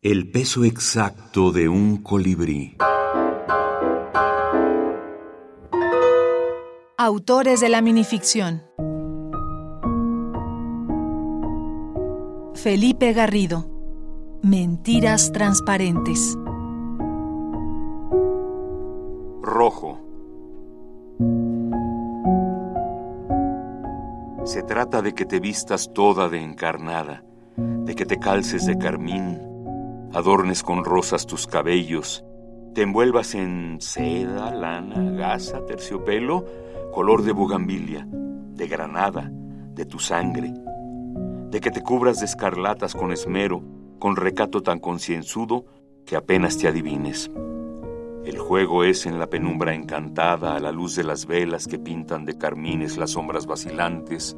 El peso exacto de un colibrí. Autores de la minificción. Felipe Garrido. Mentiras transparentes. Rojo. Se trata de que te vistas toda de encarnada, de que te calces de carmín, adornes con rosas tus cabellos, te envuelvas en seda, lana, gasa, terciopelo, color de bugambilia, de granada, de tu sangre, de que te cubras de escarlatas con esmero, con recato tan concienzudo que apenas te adivines. El juego es en la penumbra encantada a la luz de las velas que pintan de carmines las sombras vacilantes,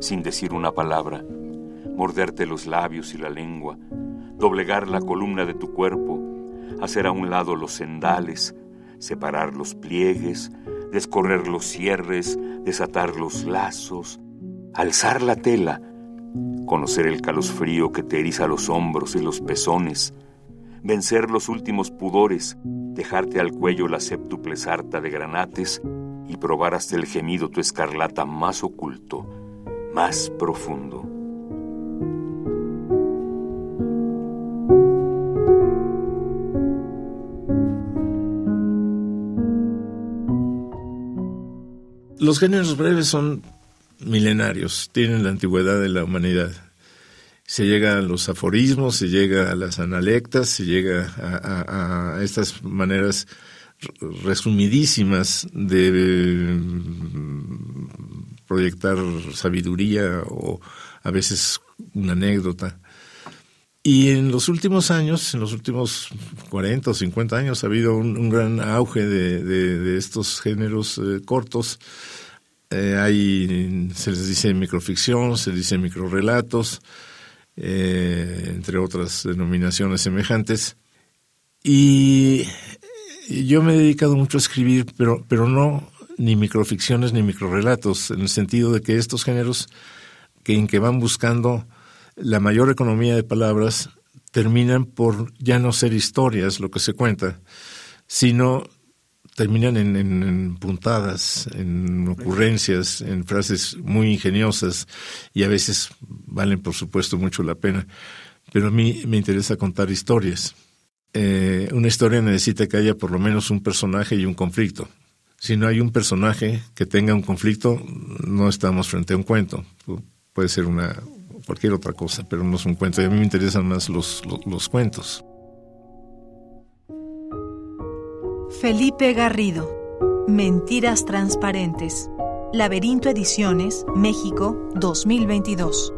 sin decir una palabra, morderte los labios y la lengua, doblegar la columna de tu cuerpo, hacer a un lado los sendales, separar los pliegues, descorrer los cierres, desatar los lazos, alzar la tela, conocer el calosfrío que te eriza los hombros y los pezones, vencer los últimos pudores, dejarte al cuello la séptuple sarta de granates y probar hasta el gemido tu escarlata más oculto, más profundo. Los géneros breves son milenarios, tienen la antigüedad de la humanidad. Se llega a los aforismos, se llega a las analectas, se llega a, estas maneras resumidísimas de mm, proyectar sabiduría o a veces una anécdota. Y en los últimos años, en los últimos 40 o 50 años, ha habido un, gran auge de, estos géneros eh, cortos. Eh, hay, se les dice microficción, se dice microrelatos, eh, entre otras denominaciones semejantes. Y yo me he dedicado mucho a escribir, pero, pero no ni microficciones ni microrelatos, en el sentido de que estos géneros que, en que van buscando la mayor economía de palabras terminan por ya no ser historias lo que se cuenta, sino terminan en, puntadas, en ocurrencias, en frases muy ingeniosas y a veces valen por supuesto mucho la pena. Pero a mí me interesa contar historias. Eh, una historia necesita que haya por lo menos un personaje y un conflicto. Si no hay un personaje que tenga un conflicto, no estamos frente a un cuento. Puede ser una, cualquier otra cosa, pero no es un cuento. A mí me interesan más los, los, cuentos. Felipe Garrido, Mentiras Transparentes, Laberinto Ediciones, México, 2022.